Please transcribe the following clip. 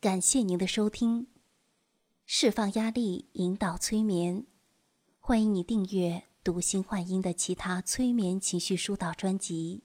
感谢您的收听，释放压力，引导催眠，欢迎你订阅读心幻音的其他催眠情绪疏导专辑。